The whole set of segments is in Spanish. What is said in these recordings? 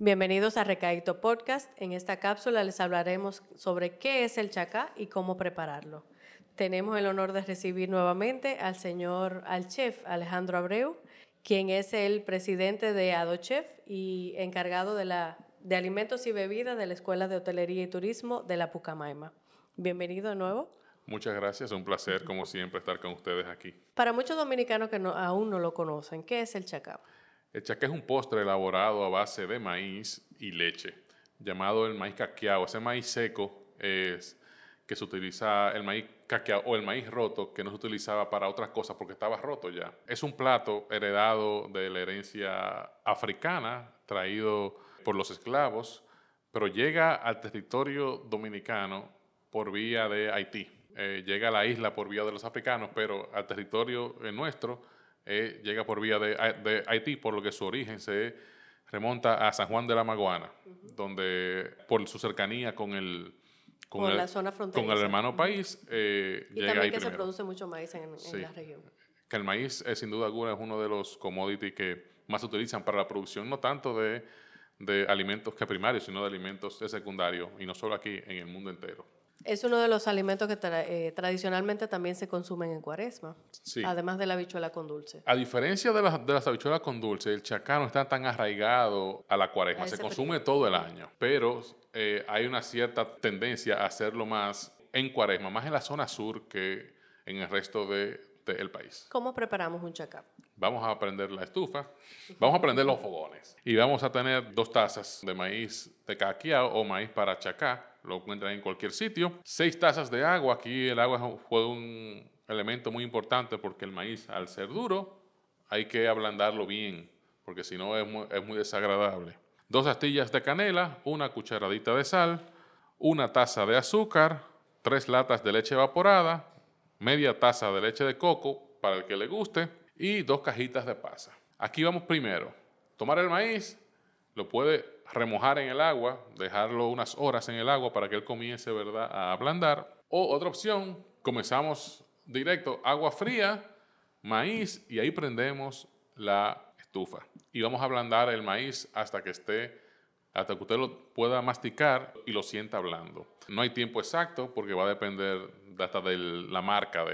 Bienvenidos a Recaíto Podcast. En esta cápsula les hablaremos sobre qué es el chacá y cómo prepararlo. Tenemos el honor de recibir nuevamente al señor, al chef Alejandro Abreu, quien es el presidente de AdoChef y encargado de, la, de alimentos y bebidas de la Escuela de Hotelería y Turismo de la Pucamaima. Bienvenido de nuevo. Muchas gracias, un placer como siempre estar con ustedes aquí. Para muchos dominicanos que aún no lo conocen, ¿qué es el chacá? El chaqué es un postre elaborado a base de maíz y leche, llamado el maíz caqueado. Ese maíz seco es que se utiliza, el maíz caqueado o el maíz roto, que no se utilizaba para otras cosas porque estaba roto ya. Es un plato heredado de la herencia africana, traído por los esclavos, pero llega al territorio dominicano por vía de Haití. Eh, llega a la isla por vía de los africanos, pero al territorio nuestro eh, llega por vía de, Haití, por lo que su origen se remonta a San Juan de la Maguana, donde por su cercanía con el, con, el, la zona con el hermano país, eh, y también que se produce mucho maíz en, la región. Que el maíz, es, sin duda alguna, es uno de los commodities que más se utilizan para la producción, no tanto de, de alimentos que primarios, sino de alimentos de secundario, y no solo aquí, en el mundo entero. Es uno de los alimentos que eh, tradicionalmente también se consumen en cuaresma, además de la habichuela con dulce. A diferencia de las, de las habichuelas con dulce, el chacá no está tan arraigado a la cuaresma, se consume todo el año, pero eh, hay una cierta tendencia a hacerlo más en cuaresma, más en la zona sur que en el resto del país. ¿Cómo preparamos un chacá? Vamos a prender la estufa, vamos a prender los fogones y vamos a tener dos tazas de maíz de caqueado o maíz para chacá lo encuentran en cualquier sitio. Seis tazas de agua, aquí el agua fue un elemento muy importante porque el maíz al ser duro hay que ablandarlo bien, porque si no es muy, desagradable. Dos astillas de canela, una cucharadita de sal, una taza de azúcar, tres latas de leche evaporada, media taza de leche de coco para el que le guste y dos cajitas de pasa. Aquí vamos primero. Tomar el maíz, lo puede remojar en el agua, dejarlo unas horas en el agua para que él comience ¿verdad? a ablandar. O otra opción, comenzamos directo, agua fría, maíz y ahí prendemos la estufa. Y vamos a ablandar el maíz hasta que esté, hasta que usted lo pueda masticar y lo sienta blando. No hay tiempo exacto porque va a depender hasta de la marca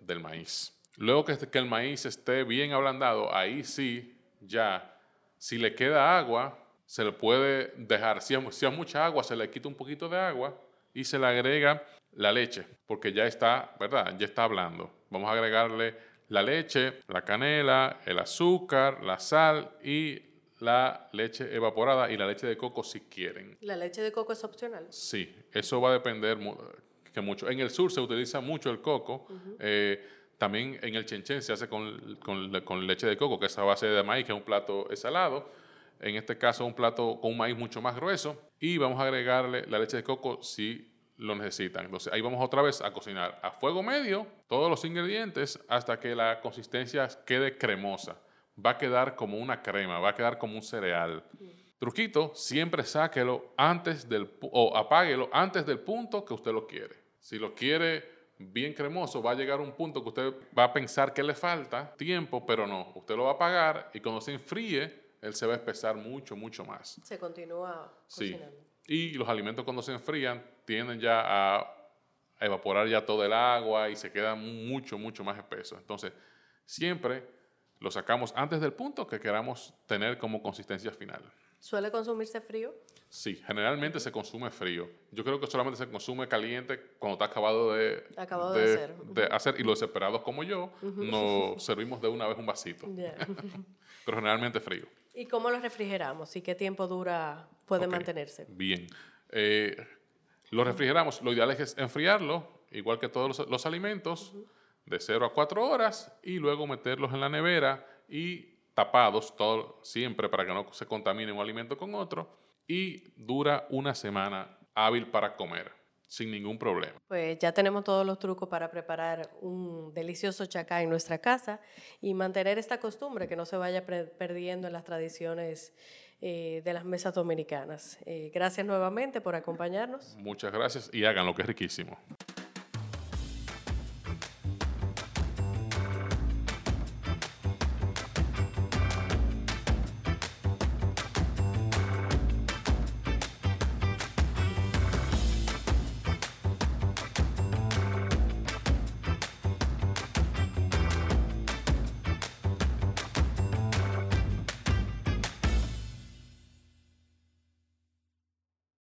del maíz. Luego que, que el maíz esté bien ablandado, ahí sí, ya, si le queda agua, se le puede dejar, si es, si mucha agua, se le quita un poquito de agua y se le agrega la leche, porque ya está, ¿verdad? Ya está hablando. Vamos a agregarle la leche, la canela, el azúcar, la sal y la leche evaporada y la leche de coco si quieren. ¿La leche de coco es opcional? Sí, eso va a depender que mucho. En el sur se utiliza mucho el coco. Eh, también en el chenchen se hace con, con, leche de coco, que es a base de maíz, que es un plato salado en este caso un plato con un maíz mucho más grueso y vamos a agregarle la leche de coco si lo necesitan. Entonces ahí vamos otra vez a cocinar a fuego medio todos los ingredientes hasta que la consistencia quede cremosa. Va a quedar como una crema, va a quedar como un cereal. Truquito, siempre sáquelo antes del o apáguelo antes del punto que usted lo quiere. Si lo quiere bien cremoso, va a llegar un punto que usted va a pensar que le falta tiempo, pero no. Usted lo va a apagar y cuando se enfríe, él se va a espesar mucho, mucho más. Se continúa cocinando. Y los alimentos cuando se enfrían tienden ya a, evaporar ya todo el agua y se quedan mucho, mucho más espesos. Entonces, siempre lo sacamos antes del punto que queramos tener como consistencia final. ¿Suele consumirse frío? Sí, generalmente se consume frío. Yo creo que solamente se consume caliente cuando está acabado de, acabado de, hacer. de hacer. Y los desesperados como yo, nos servimos de una vez un vasito. Pero generalmente frío. ¿Y cómo lo refrigeramos? ¿Y qué tiempo dura, puede mantenerse? Bien. Eh, lo refrigeramos. Lo ideal es enfriarlo, igual que todos los, alimentos, de 0 a 4 horas y luego meterlos en la nevera y tapados todo, siempre para que no se contamine un alimento con otro. Y dura una semana hábil para comer. sin ningún problema. Pues ya tenemos todos los trucos para preparar un delicioso chacá en nuestra casa y mantener esta costumbre que no se vaya perdiendo en las tradiciones eh, de las mesas dominicanas. Eh, gracias nuevamente por acompañarnos. Muchas gracias y hagan lo que es riquísimo.